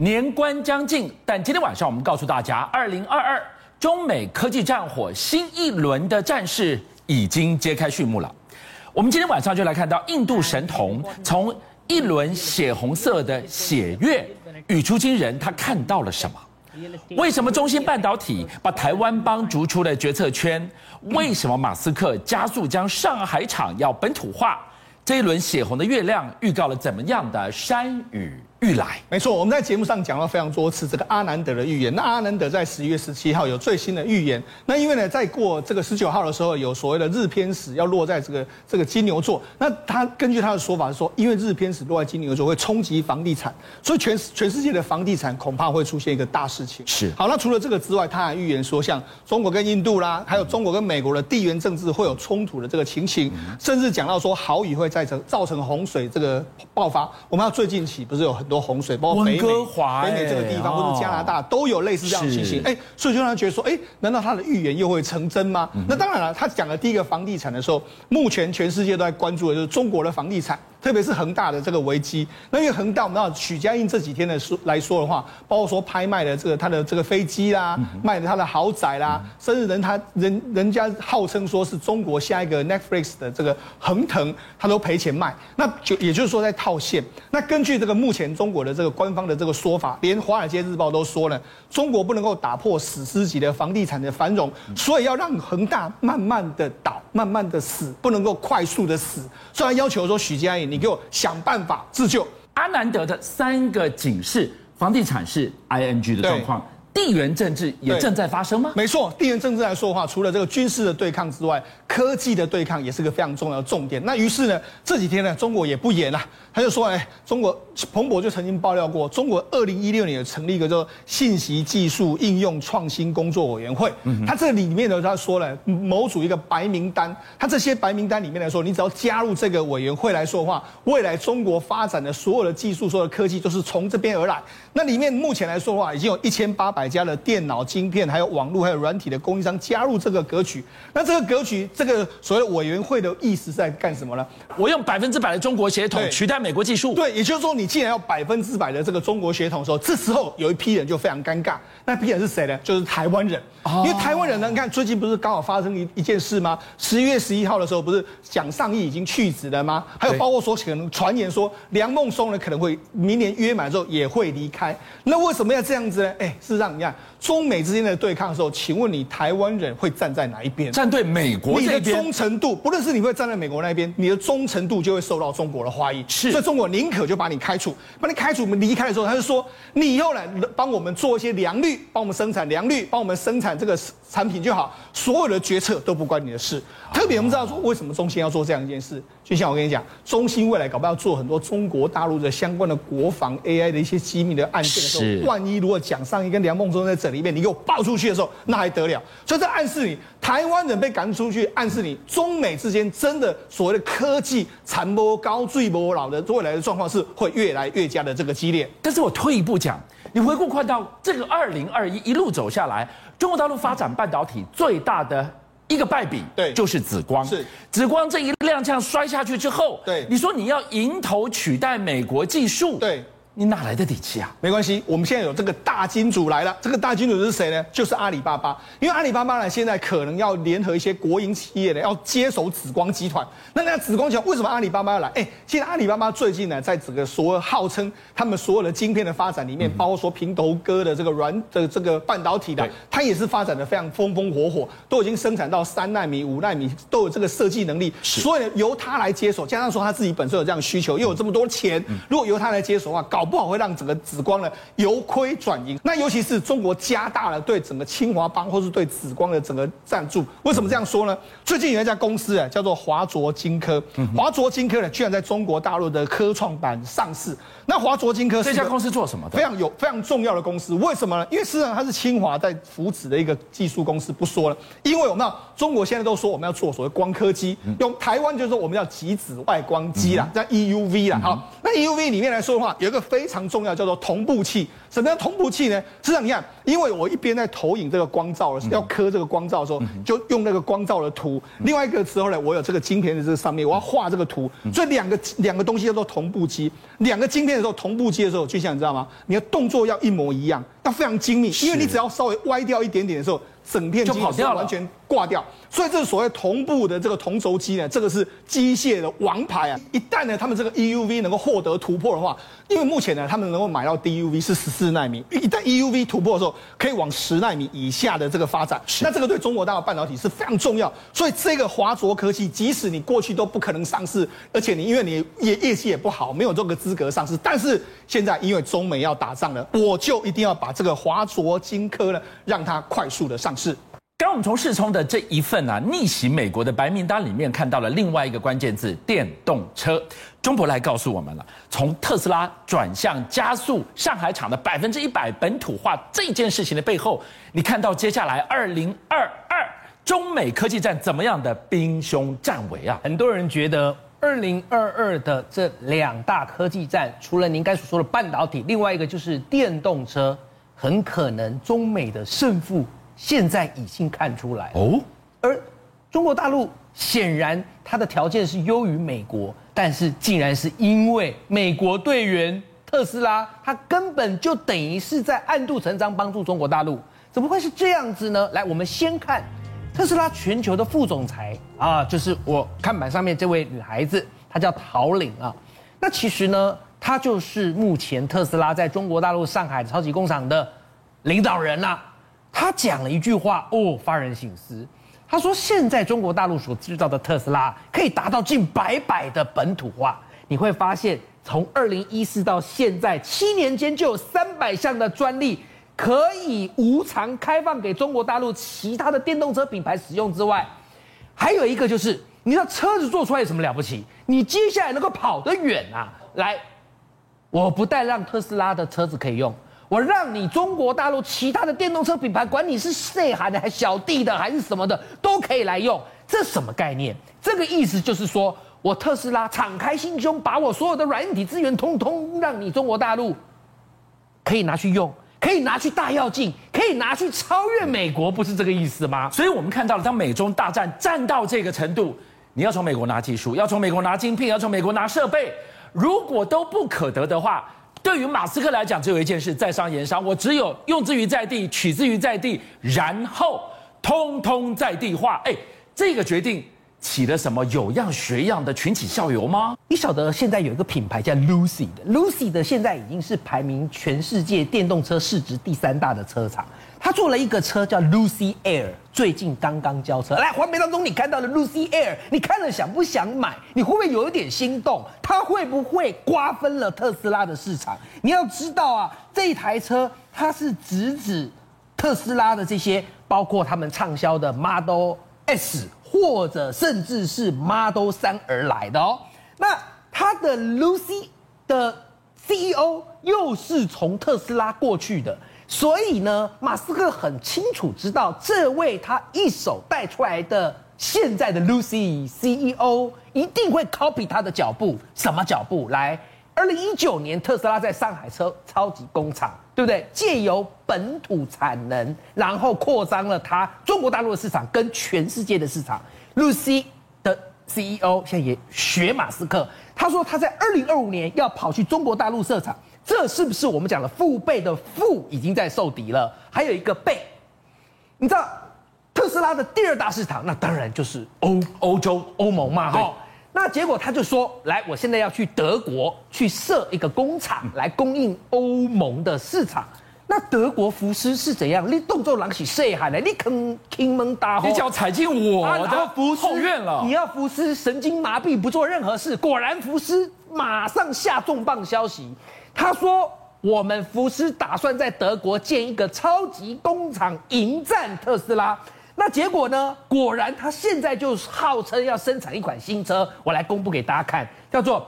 年关将近，但今天晚上我们告诉大家，二零二二中美科技战火新一轮的战事已经揭开序幕了。我们今天晚上就来看到印度神童从一轮血红色的血月语出惊人，他看到了什么？为什么中芯半导体把台湾帮逐出了决策圈？为什么马斯克加速将上海厂要本土化？这一轮血红的月亮预告了怎么样的山雨？欲来，没错，我们在节目上讲了非常多次这个阿南德的预言。那阿南德在十一月十七号有最新的预言。那因为呢，在过这个十九号的时候，有所谓的日偏食要落在这个这个金牛座。那他根据他的说法是说，因为日偏食落在金牛座会冲击房地产，所以全全世界的房地产恐怕会出现一个大事情。是。好，那除了这个之外，他还预言说，像中国跟印度啦，还有中国跟美国的地缘政治会有冲突的这个情形，甚至讲到说豪雨会再成造成洪水这个爆发。我们要最近起不是有很多洪水，包括北美、北美这个地方，或者加拿大都有类似这样的情形。哎，所以就让人觉得说，哎，难道他的预言又会成真吗？那当然了，他讲的第一个房地产的时候，目前全世界都在关注的就是中国的房地产。特别是恒大的这个危机，那因为恒大，我们知道许家印这几天的说来说的话，包括说拍卖的这个他的这个飞机啦，卖的他的豪宅啦，甚至人他人人家号称说是中国下一个 Netflix 的这个恒腾，他都赔钱卖，那就也就是说在套现。那根据这个目前中国的这个官方的这个说法，连华尔街日报都说了，中国不能够打破史诗级的房地产的繁荣，所以要让恒大慢慢的倒，慢慢的死，不能够快速的死，所以要求说许家印。你给我想办法自救。阿南德的三个警示，房地产是 ING 的状况。地缘政治也正在发生吗？没错，地缘政治来说的话，除了这个军事的对抗之外，科技的对抗也是个非常重要的重点。那于是呢，这几天呢，中国也不演了，他就说，哎，中国彭博就曾经爆料过，中国二零一六年成立一个叫信息技术应用创新工作委员会。他这里面呢，他说了，某组一个白名单，他这些白名单里面来说，你只要加入这个委员会来说的话，未来中国发展的所有的技术、所有的科技都是从这边而来。那里面目前来说的话，已经有一千八百。家的电脑晶片，还有网络，还有软体的供应商加入这个格局。那这个格局，这个所谓委员会的意思是在干什么呢？我用百分之百的中国血统取代美国技术。对，也就是说，你既然要百分之百的这个中国血统的时候，这时候有一批人就非常尴尬。那批人是谁呢？就是台湾人。因为台湾人呢，你看最近不是刚好发生一一件事吗？十一月十一号的时候，不是蒋尚义已经去职了吗？还有包括说可能传言说梁孟松呢可能会明年约满之后也会离开。那为什么要这样子呢？哎，事实上你看中美之间的对抗的时候，请问你台湾人会站在哪一边？站对美国这边。你的忠诚度，不论是你会站在美国那边，你的忠诚度就会受到中国的怀疑。是，所以中国宁可就把你开除，把你开除，我们离开的时候，他就说你以后来帮我们做一些良率，帮我们生产良率，帮我们生产这个产品。就好，所有的决策都不关你的事。特别我们知道说，为什么中兴要做这样一件事？就像我跟你讲，中兴未来搞不好要做很多中国大陆的相关的国防 AI 的一些机密的案件的时候，万一如果讲上一跟梁孟松在整里面，你给我爆出去的时候，那还得了？所以这暗示你，台湾人被赶出去，暗示你中美之间真的所谓的科技残波高、坠波老的未来的状况是会越来越加的这个激烈。但是我退一步讲，你回顾看到这个二零二一一路走下来。中国大陆发展半导体最大的一个败笔，对，就是紫光。是紫光这一踉跄摔下去之后，对，你说你要迎头取代美国技术，对。你哪来的底气啊？没关系，我们现在有这个大金主来了。这个大金主是谁呢？就是阿里巴巴。因为阿里巴巴呢，现在可能要联合一些国营企业呢，要接手紫光集团。那那紫光集团为什么阿里巴巴要来？哎，现在阿里巴巴最近呢，在整个所有号称他们所有的晶片的发展里面，包括说平头哥的这个软的这个半导体的，它也是发展的非常风风火火，都已经生产到三纳米、五纳米，都有这个设计能力。所以由他来接手，加上说他自己本身有这样的需求，又有这么多钱，如果由他来接手的话，搞。不好会让整个紫光呢由亏转盈，那尤其是中国加大了对整个清华帮或是对紫光的整个赞助。为什么这样说呢？最近有一家公司啊，叫做华卓金科，华卓金科呢居然在中国大陆的科创板上市。那华卓金科这家公司做什么的？非常有非常重要的公司。为什么呢？因为事实上它是清华在扶持的一个技术公司，不说了。因为我们要中国现在都说我们要做所谓光刻机，用台湾就是说我们要极紫外光机啦，叫 EUV 啦。好，那 EUV 里面来说的话，有一个。非常重要，叫做同步器。什么叫同步器呢？实际上你看，因为我一边在投影这个光照的时候，要刻这个光照的时候，就用那个光照的图。另外一个时候呢，我有这个晶片的这个上面，我要画这个图。所以两个两个东西叫做同步机。两个晶片的时候，同步机的时候，就像你知道吗？你的动作要一模一样，要非常精密，因为你只要稍微歪掉一点点的时候。整片机就跑掉了，完全挂掉，所以这是所谓同步的这个同轴机呢，这个是机械的王牌啊！一旦呢，他们这个 EUV 能够获得突破的话，因为目前呢，他们能够买到 DUV 是十四纳米，一旦 EUV 突破的时候，可以往十纳米以下的这个发展。那这个对中国大陆半导体是非常重要，所以这个华卓科技，即使你过去都不可能上市，而且你因为你业业绩也不好，没有这个资格上市，但是现在因为中美要打仗了，我就一定要把这个华卓金科呢，让它快速的上市。刚我们从世聪的这一份啊逆袭美国的白名单里面看到了另外一个关键字：电动车。中博来告诉我们了，从特斯拉转向加速上海厂的百分之一百本土化这件事情的背后，你看到接下来二零二二中美科技战怎么样的兵凶战危啊？很多人觉得二零二二的这两大科技战，除了您刚才所说的半导体，另外一个就是电动车，很可能中美的胜负。现在已经看出来哦，而中国大陆显然它的条件是优于美国，但是竟然是因为美国队员特斯拉，它根本就等于是在暗度陈仓帮助中国大陆，怎么会是这样子呢？来，我们先看特斯拉全球的副总裁啊，就是我看板上面这位女孩子，她叫陶玲啊。那其实呢，她就是目前特斯拉在中国大陆上海超级工厂的领导人呐。他讲了一句话哦，发人省思。他说：“现在中国大陆所制造的特斯拉可以达到近百百的本土化。你会发现，从二零一四到现在七年间，就有三百项的专利可以无偿开放给中国大陆其他的电动车品牌使用之外，还有一个就是，你知道车子做出来有什么了不起？你接下来能够跑得远啊！来，我不但让特斯拉的车子可以用。”我让你中国大陆其他的电动车品牌，管你是内涵的，还小弟的，还是什么的，都可以来用。这什么概念？这个意思就是说，我特斯拉敞开心胸，把我所有的软体资源通通让你中国大陆可以拿去用，可以拿去大跃进，可以拿去超越美国，不是这个意思吗？所以我们看到了，当美中大战战到这个程度，你要从美国拿技术，要从美国拿晶片，要从美国拿设备，如果都不可得的话。对于马斯克来讲，只有一件事：在商言商。我只有用之于在地，取之于在地，然后通通在地化。哎，这个决定起了什么有样学样的群起效尤吗？你晓得现在有一个品牌叫 Lucy 的，Lucy 的现在已经是排名全世界电动车市值第三大的车厂。他做了一个车叫 Lucy Air，最近刚刚交车。来，环媒当中你看到了 Lucy Air，你看了想不想买？你会不会有一点心动？它会不会瓜分了特斯拉的市场？你要知道啊，这台车它是直指特斯拉的这些，包括他们畅销的 Model S，或者甚至是 Model 3而来的哦。那他的 Lucy 的 CEO 又是从特斯拉过去的。所以呢，马斯克很清楚知道，这位他一手带出来的现在的 Lucy CEO 一定会 copy 他的脚步。什么脚步？来，二零一九年特斯拉在上海车超级工厂，对不对？借由本土产能，然后扩张了它中国大陆的市场跟全世界的市场。Lucy 的 CEO 现在也学马斯克，他说他在二零二五年要跑去中国大陆设厂。这是不是我们讲的父辈的父已经在受敌了？还有一个辈，你知道特斯拉的第二大市场，那当然就是欧欧洲欧盟嘛，哈。那结果他就说，来，我现在要去德国去设一个工厂来供应欧盟的市场。那德国福斯是怎样？你动作狼起谁喊来？你坑听门大吼，你脚踩进我的后院了。你要福斯神经麻痹，不做任何事。果然福斯马上下重磅消息。他说：“我们福斯打算在德国建一个超级工厂，迎战特斯拉。那结果呢？果然，他现在就号称要生产一款新车，我来公布给大家看，叫做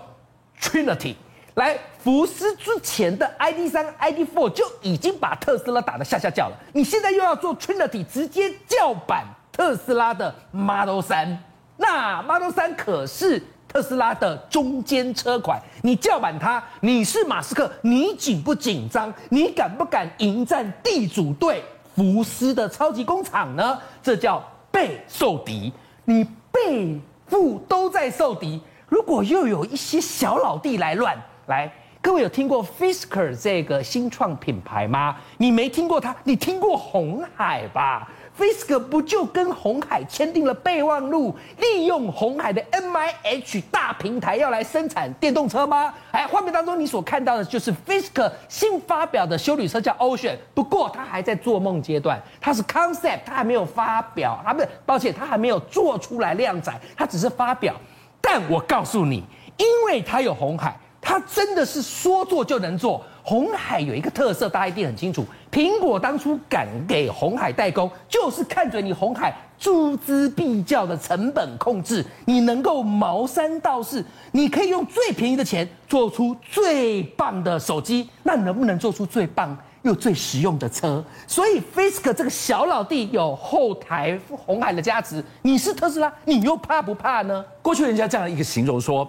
Trinity。来，福斯之前的 ID.3、ID.4 就已经把特斯拉打得吓吓叫了。你现在又要做 Trinity，直接叫板特斯拉的 Model 3。那 Model 3可是。”特斯拉的中间车款，你叫板它，你是马斯克，你紧不紧张？你敢不敢迎战地主队福斯的超级工厂呢？这叫被受敌，你背腹都在受敌。如果又有一些小老弟来乱来，各位有听过 Fisker 这个新创品牌吗？你没听过它，你听过红海吧，Fisk 不就跟鸿海签订了备忘录，利用鸿海的 MIH 大平台要来生产电动车吗？哎，画面当中你所看到的就是 Fisk 新发表的休旅车叫 Ocean，不过它还在做梦阶段，它是 concept，它还没有发表，啊不是，抱歉，它还没有做出来量产，它只是发表。但我告诉你，因为它有鸿海，它真的是说做就能做。红海有一个特色，大家一定很清楚。苹果当初敢给红海代工，就是看准你红海诸资必较的成本控制，你能够毛三到四，你可以用最便宜的钱做出最棒的手机，那能不能做出最棒又最实用的车？所以 Fisk 这个小老弟有后台红海的加持，你是特斯拉，你又怕不怕呢？过去人家这样一个形容说，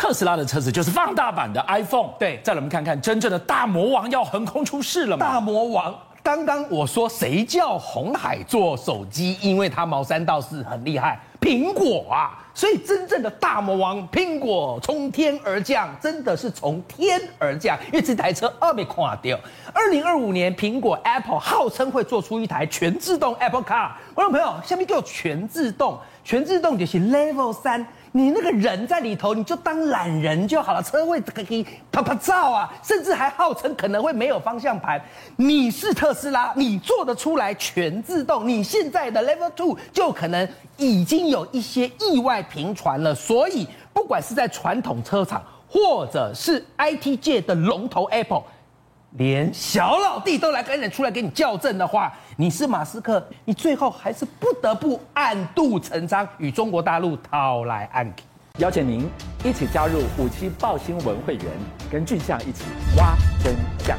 特斯拉的车子就是放大版的 iPhone。对，再来我们看看真正的大魔王要横空出世了吗？大魔王。刚刚我说谁叫红海做手机？因为它毛三到四很厉害，苹果啊！所以真正的大魔王苹果从天而降，真的是从天而降。因为这台车二没垮掉。二零二五年，苹果 Apple 号称会做出一台全自动 Apple Car。观众朋友，下面给我全自动，全自动就是 Level 三。你那个人在里头，你就当懒人就好了。车位可以啪啪照啊，甚至还号称可能会没有方向盘。你是特斯拉，你做得出来全自动，你现在的 Level Two 就可能已经有一些意外频传了。所以，不管是在传统车厂，或者是 IT 界的龙头 Apple。连小老弟都来跟人出来给你校正的话，你是马斯克，你最后还是不得不暗度陈仓，与中国大陆讨来暗器。邀请您一起加入五七报新闻会员，跟俊相一起挖真相。